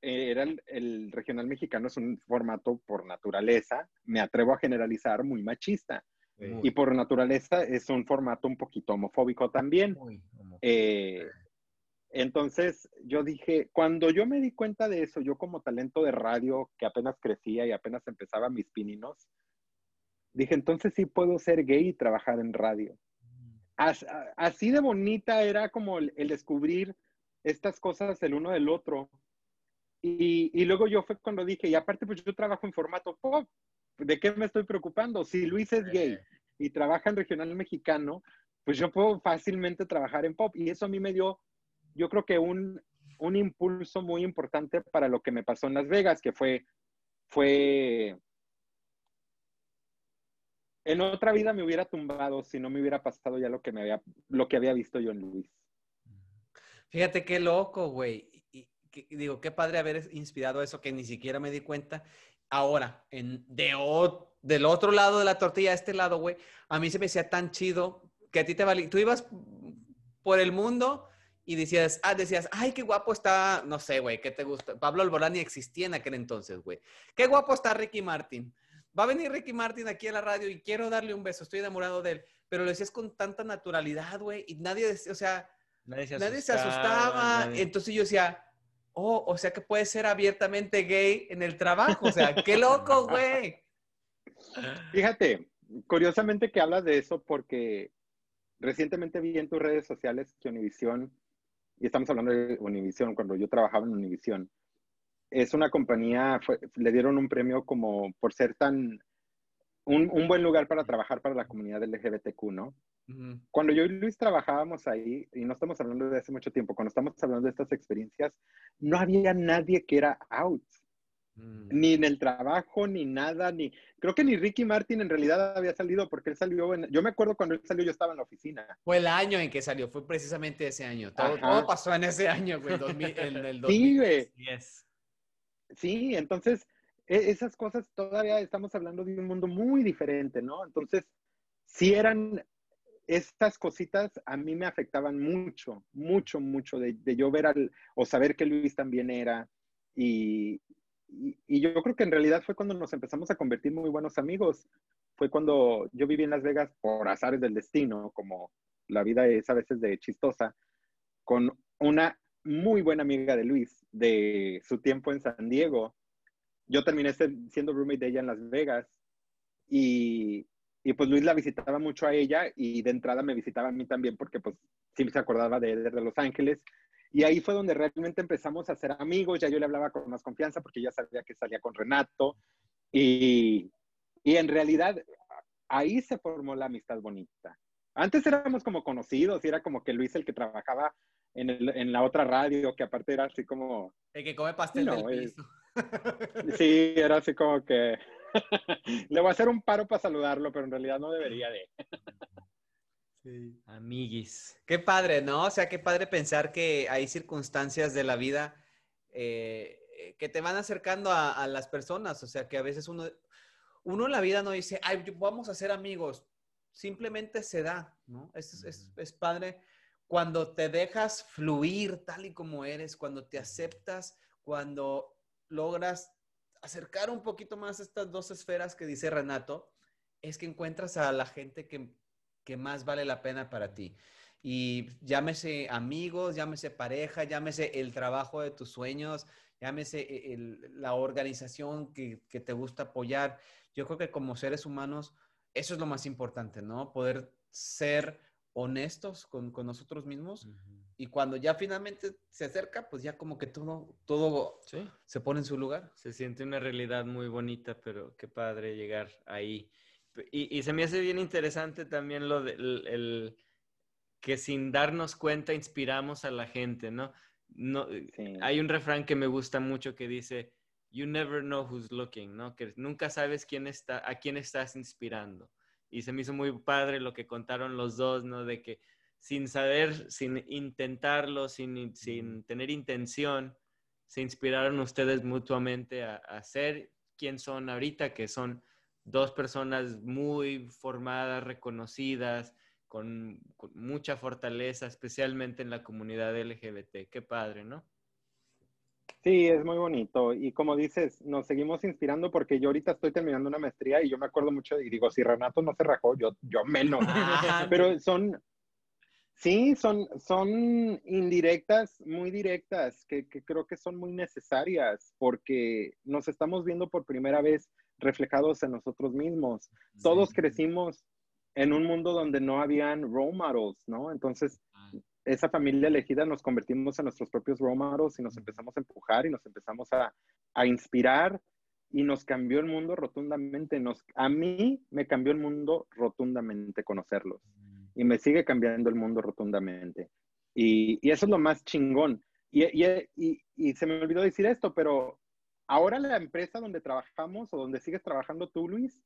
eh, era el, el regional mexicano, es un formato por naturaleza, me atrevo a generalizar, muy machista. Muy, Y por naturaleza es un formato un poquito homofóbico también. muy homofóbico. Eh, entonces yo dije, cuando yo me di cuenta de eso, yo como talento de radio que apenas crecía y apenas empezaba mis pininos, dije, entonces sí puedo ser gay y trabajar en radio. As- a- así de bonita era como el, el descubrir estas cosas el uno del otro. Y, y luego yo fue cuando dije, y aparte pues yo trabajo en formato pop, ¿de qué me estoy preocupando? Si Luis es gay y trabaja en regional mexicano, pues yo puedo fácilmente trabajar en pop. Y eso a mí me dio, yo creo que un, un impulso muy importante para lo que me pasó en Las Vegas, que fue, fue, en otra vida me hubiera tumbado si no me hubiera pasado ya lo que me había, lo que había visto yo en Luis. Fíjate qué loco, güey. Y, y- que- y digo, qué padre haber inspirado eso que ni siquiera me di cuenta. Ahora, en, de, o- del otro lado de la tortilla, a este lado, güey, a mí se me hacía tan chido que a ti te valía. Tú ibas por el mundo y decías, ah, decías, ay, qué guapo está, no sé, güey, ¿qué te gusta? Pablo Alborán ni existía en aquel entonces, güey. Qué guapo está Ricky Martin. Va a venir Ricky Martin aquí a la radio y quiero darle un beso, estoy enamorado de él. Pero lo decías con tanta naturalidad, güey, y nadie, o sea, Nadie se nadie se asustaba. asustaba. nadie- Entonces yo decía, oh, o sea que puede ser abiertamente gay en el trabajo. O sea, qué loco, güey. Fíjate, curiosamente que hablas de eso porque recientemente vi en tus redes sociales que Univision, y estamos hablando de Univision, cuando yo trabajaba en Univision, es una compañía, le dieron un premio como por ser tan, un, un buen lugar para trabajar para la comunidad LGBTQ, ¿no? Cuando yo y Luis trabajábamos ahí, y no estamos hablando de hace mucho tiempo, cuando estamos hablando de estas experiencias, no había nadie que era out Mm. ni en el trabajo, ni nada, ni... Creo que ni Ricky Martin en realidad había salido porque él salió en... Yo me acuerdo cuando él salió, yo estaba en la oficina. Fue el año en que salió, fue precisamente ese año. Todo, todo pasó en ese año, güey, 2000 en el 2000. Sí, entonces esas cosas todavía estamos hablando de un mundo muy diferente, ¿no? Entonces, sí eran... Estas cositas a mí me afectaban mucho, mucho, mucho de, de yo ver al, o saber que Luis también era. Y, y, y yo creo que en realidad fue cuando nos empezamos a convertir muy buenos amigos. Fue cuando yo viví en Las Vegas por azares del destino, como la vida es a veces de chistosa, con una muy buena amiga de Luis de su tiempo en San Diego. Yo terminé siendo roommate de ella en Las Vegas y, y pues Luis la visitaba mucho a ella y de entrada me visitaba a mí también porque pues sí se acordaba de, de Los Ángeles. Y ahí fue donde realmente empezamos a ser amigos, ya yo le hablaba con más confianza porque ya sabía que salía con Renato y, y en realidad ahí se formó la amistad bonita. Antes éramos como conocidos y era como que Luis el que trabajaba en, el- en la otra radio, que aparte era así como, El que come pastel No, del es- piso. Sí, era así como que le voy a hacer un paro para saludarlo, pero en realidad no debería de. Amiguis. Qué padre, ¿no? O sea, qué padre pensar que hay circunstancias de la vida eh, que te van acercando a, a las personas. O sea, que a veces uno, uno en la vida no dice, ay, vamos a ser amigos. Simplemente se da, ¿no? Es, es, es padre cuando te dejas fluir tal y como eres, cuando te aceptas, cuando logras acercar un poquito más estas dos esferas que dice Renato, es que encuentras a la gente que, que más vale la pena para ti. Y llámese amigos, llámese pareja, llámese el trabajo de tus sueños, llámese e, el- la organización que, que te gusta apoyar. Yo creo que como seres humanos, eso es lo más importante, ¿no? Poder ser honestos con, con nosotros mismos y cuando ya finalmente se acerca, pues ya como que todo, todo se pone en su lugar. Se siente una realidad muy bonita, pero qué padre llegar ahí. Y, se me hace bien interesante también lo de que sin darnos cuenta inspiramos a la gente, ¿no? no Hay un refrán que me gusta mucho que dice, you never know who's looking, ¿no? Que nunca sabes quién está, a quién estás inspirando. Y se me hizo muy padre lo que contaron los dos, ¿no? De que sin saber, sin intentarlo, sin, sin tener intención, se inspiraron ustedes mutuamente a, ser quien son ahorita, que son dos personas muy formadas, reconocidas, con, mucha fortaleza, especialmente en la comunidad LGBT. Qué padre, ¿no? Sí, es muy bonito. Y como dices, nos seguimos inspirando porque yo ahorita estoy terminando una maestría y yo me acuerdo mucho y digo, si Renato no se rajó, yo, yo menos. Pero son, Sí, son, son indirectas, muy directas, que, creo que son muy necesarias porque nos estamos viendo por primera vez reflejados en nosotros mismos. Todos crecimos en un mundo donde no habían role models, ¿no? Entonces, ah. esa familia elegida nos convertimos en nuestros propios role models y nos empezamos a empujar y nos empezamos a, a inspirar y nos cambió el mundo rotundamente. Nos, a mí me cambió el mundo rotundamente conocerlos y me sigue cambiando el mundo rotundamente. Y, y eso es lo más chingón. Y, y, y, se me olvidó decir esto, pero ahora la empresa donde trabajamos o donde sigues trabajando tú, Luis,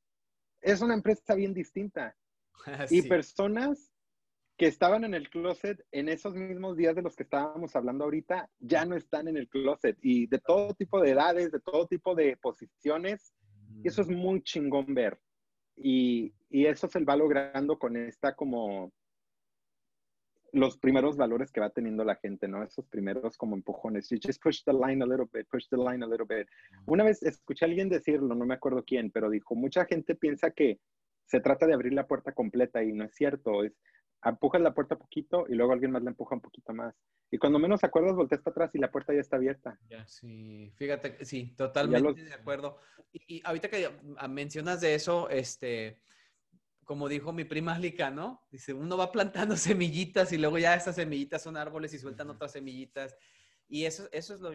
es una empresa bien distinta. Y personas que estaban en el closet en esos mismos días de los que estábamos hablando ahorita, ya no están en el closet y de todo tipo de edades, de todo tipo de posiciones. Y eso es muy chingón ver. Y, y eso se va logrando con esta como los primeros valores que va teniendo la gente, ¿no? Esos primeros como empujones. You just push the line a little bit, push the line a little bit. Una vez escuché a alguien decirlo, no me acuerdo quién, pero dijo, mucha gente piensa que se trata de abrir la puerta completa y no es cierto. Es empujas la puerta poquito y luego alguien más la empuja un poquito más. Y cuando menos acuerdas, volteas para atrás y la puerta ya está abierta. Ya, sí, fíjate, sí, totalmente de acuerdo. Y, ahorita que mencionas de eso, este, como dijo mi prima Lica, ¿no? Dice, uno va plantando semillitas y luego ya esas semillitas son árboles y sueltan otras semillitas. Y eso, eso es lo,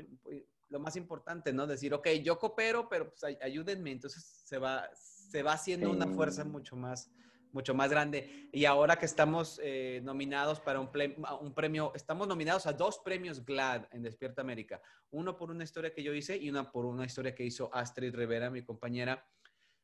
lo, más importante, ¿no? Decir, ok, yo coopero, pero pues ayúdenme. Entonces se va, se va haciendo una fuerza mucho más, mucho más grande. Y ahora que estamos eh, nominados para un, un, premio, estamos nominados a dos premios GLAD en Despierta América. Uno por una historia que yo hice y una por una historia que hizo Astrid Rivera, mi compañera.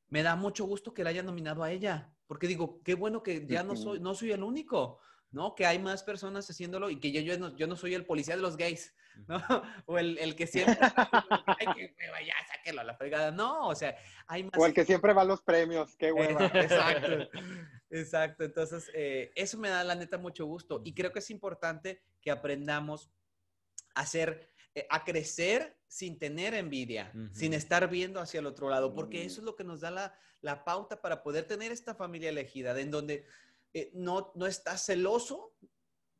Me da mucho gusto que la haya nominado a ella, porque digo, qué bueno que ya no soy, no soy el único. ¿No? Que hay más personas haciéndolo y que yo, yo, no, yo no soy el policía de los gays, ¿no? O el, el que siempre, ay, que ya, sáquelo a la fregada. No, o sea, hay más. O el que siempre va a los premios, qué hueva. exacto, exacto. Entonces, eh, eso me da la neta mucho gusto y creo que es importante que aprendamos a hacer, eh, a crecer sin tener envidia, sin estar viendo hacia el otro lado, porque eso es lo que nos da la, la pauta para poder tener esta familia elegida, en donde eh, no, no estás celoso,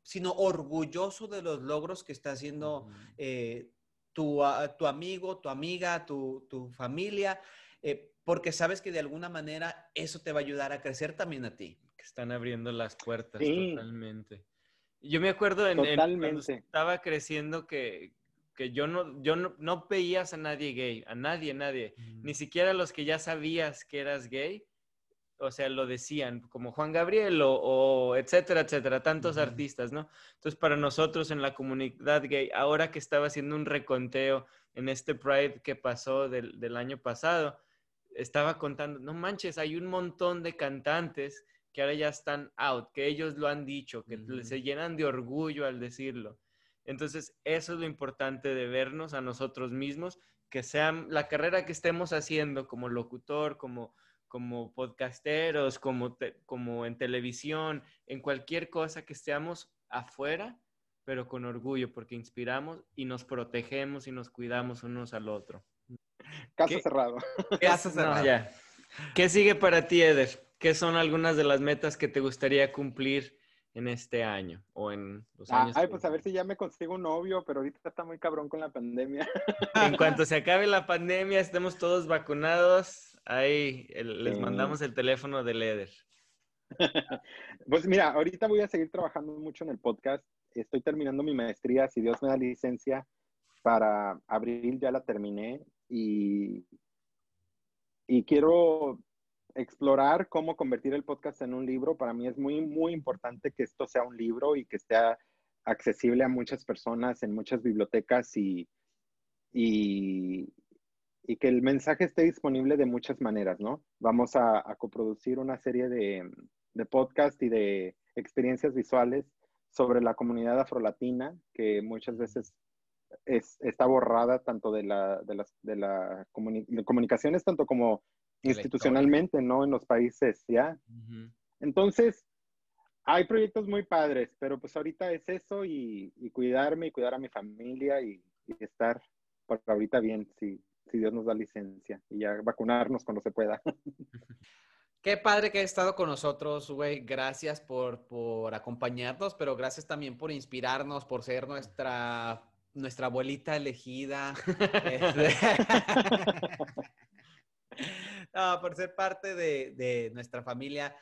sino orgulloso de los logros que está haciendo eh, tu, tu, amigo, tu amiga, tu, tu familia, eh, porque sabes que de alguna manera eso te va a ayudar a crecer también a ti. Que están abriendo las puertas totalmente. Yo me acuerdo en, cuando estaba creciendo que, que yo no, yo no, no, veías a nadie gay, a nadie, nadie, ni siquiera los que ya sabías que eras gay, o sea, lo decían, como Juan Gabriel o, etcétera, etcétera, tantos artistas, ¿no? Entonces, para nosotros en la comunidad gay, ahora que estaba haciendo un reconteo en este Pride que pasó del, del año pasado, estaba contando, no manches, hay un montón de cantantes que ahora ya están out, que ellos lo han dicho, que se llenan de orgullo al decirlo. Entonces, eso es lo importante de vernos a nosotros mismos, que sean la carrera que estemos haciendo como locutor, como como podcasteros, como, como en televisión, en cualquier cosa que estemos afuera, pero con orgullo, porque inspiramos y nos protegemos y nos cuidamos unos al otro. Caso cerrado. Caso cerrado. ¿Qué sigue para ti, Eder? ¿Qué son algunas de las metas que te gustaría cumplir en este año o en los ah, años? Ay, pues a ver si ya me consigo un novio, pero ahorita está muy cabrón con la pandemia. En cuanto se acabe la pandemia, estemos todos vacunados, Ahí les mandamos el teléfono de Leder. pues mira, ahorita voy a seguir trabajando mucho en el podcast. estoy terminando mi maestría, si Dios me da licencia, para abril ya la terminé y, y quiero explorar cómo convertir el podcast en un libro. Para mí es muy, muy importante que esto sea un libro y que esté accesible a muchas personas en muchas bibliotecas y, y, y que el mensaje esté disponible de muchas maneras, ¿no? Vamos a, coproducir una serie de, de podcast y de experiencias visuales sobre la comunidad afrolatina, que muchas veces es, está borrada tanto de la, de las de la comunicaciones, tanto como institucionalmente, ¿no? En los países, ¿ya? Entonces, hay proyectos muy padres, pero pues ahorita es eso y, cuidarme y cuidar a mi familia y, y estar por ahorita bien, si, si Dios nos da licencia y ya vacunarnos cuando se pueda. Qué padre que has estado con nosotros, güey. Gracias por, por acompañarnos, pero gracias también por inspirarnos, por ser nuestra, nuestra abuelita elegida. Este, por ser parte de, de, nuestra familia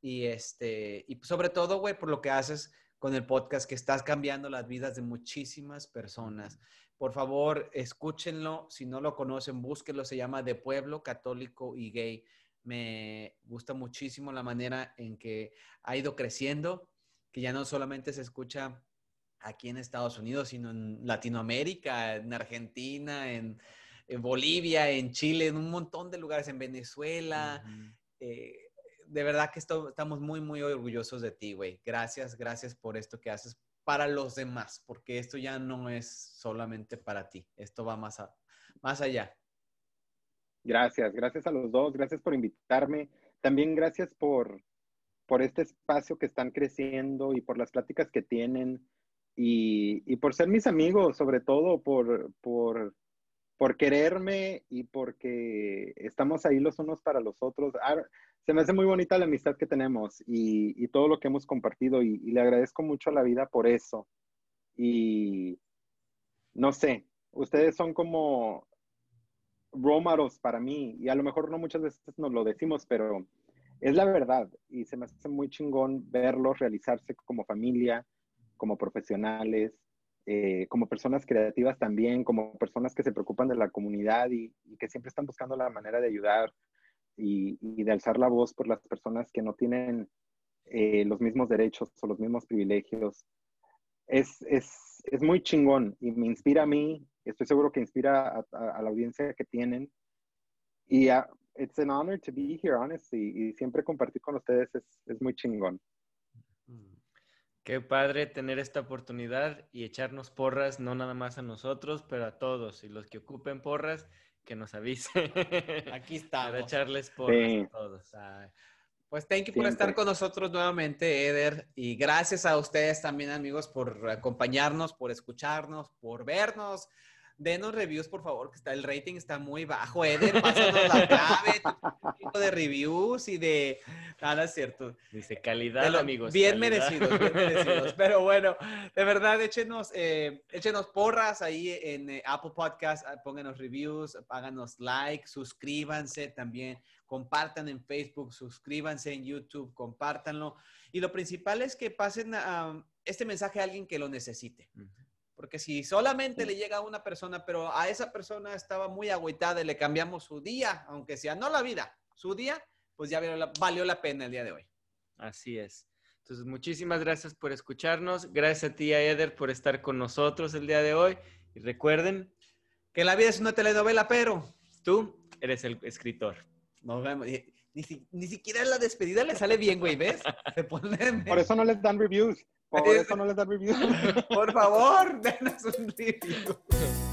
y, este, y sobre todo, güey, por lo que haces con el podcast, que estás cambiando las vidas de muchísimas personas. Por favor, escúchenlo. Si no lo conocen, búsquenlo. Se llama De Pueblo Católico y Gay me gusta muchísimo la manera en que ha ido creciendo, que ya no solamente se escucha aquí en Estados Unidos, sino en Latinoamérica, en Argentina, en, Bolivia, en Chile, en un montón de lugares, en Venezuela. Eh, de verdad que estamos muy, muy orgullosos de ti, güey. Gracias, gracias por esto que haces para los demás, porque esto ya no es solamente para ti, esto va más, más allá. Gracias, gracias a los dos, gracias por invitarme. También gracias por, por este espacio que están creciendo y por las pláticas que tienen y, y por ser mis amigos, sobre todo por, por, por, quererme y porque estamos ahí los unos para los otros. Ah, se me hace muy bonita la amistad que tenemos y, todo lo que hemos compartido y, y le agradezco mucho a la vida por eso. Y no sé, ustedes son como rómaros para mí, y a lo mejor no muchas veces nos lo decimos, pero es la verdad, y se me hace muy chingón verlos realizarse como familia, como profesionales, eh, como personas creativas también, como personas que se preocupan de la comunidad y, que siempre están buscando la manera de ayudar y, de alzar la voz por las personas que no tienen eh, los mismos derechos o los mismos privilegios. Es, es, es muy chingón y me inspira a mí estoy seguro que inspira a, la audiencia que tienen. Y uh, it's an honor to be here, honestly. Y siempre compartir con ustedes es, es muy chingón. Qué padre tener esta oportunidad y echarnos porras, no nada más a nosotros, pero a todos. Y los que ocupen porras, que nos avisen. Aquí estamos. Para echarles porras a todos. Pues thank you por estar con nosotros nuevamente, Eder. Y gracias a ustedes también, amigos, por acompañarnos, por escucharnos, por vernos denos reviews, por favor, que está el rating está muy bajo. Eder, pásanos la clave de reviews y de. Nada, es cierto. Dice calidad, amigos. Bien merecidos, bien merecidos. Pero bueno, de verdad, échenos, eh, échenos porras ahí en eh, Apple Podcast, ah, pónganos reviews, háganos like, suscríbanse también, compartan en Facebook, suscríbanse en YouTube, compártanlo. Y lo principal es que pasen este mensaje a alguien que lo necesite. Porque si solamente le llega a una persona, pero a esa persona estaba muy agüitada y le cambiamos su día, aunque sea no la vida, su día, pues ya valió la pena el día de hoy. Así es. Entonces, muchísimas gracias por escucharnos. Gracias a ti, a Eder, por estar con nosotros el día de hoy. Y recuerden que la vida es una telenovela, pero tú eres el escritor. Nos vemos. Ni, siquiera la despedida le sale bien, güey, ¿ves? Se Por eso no les dan reviews. Por eso no les da review. Por favor, denos un review.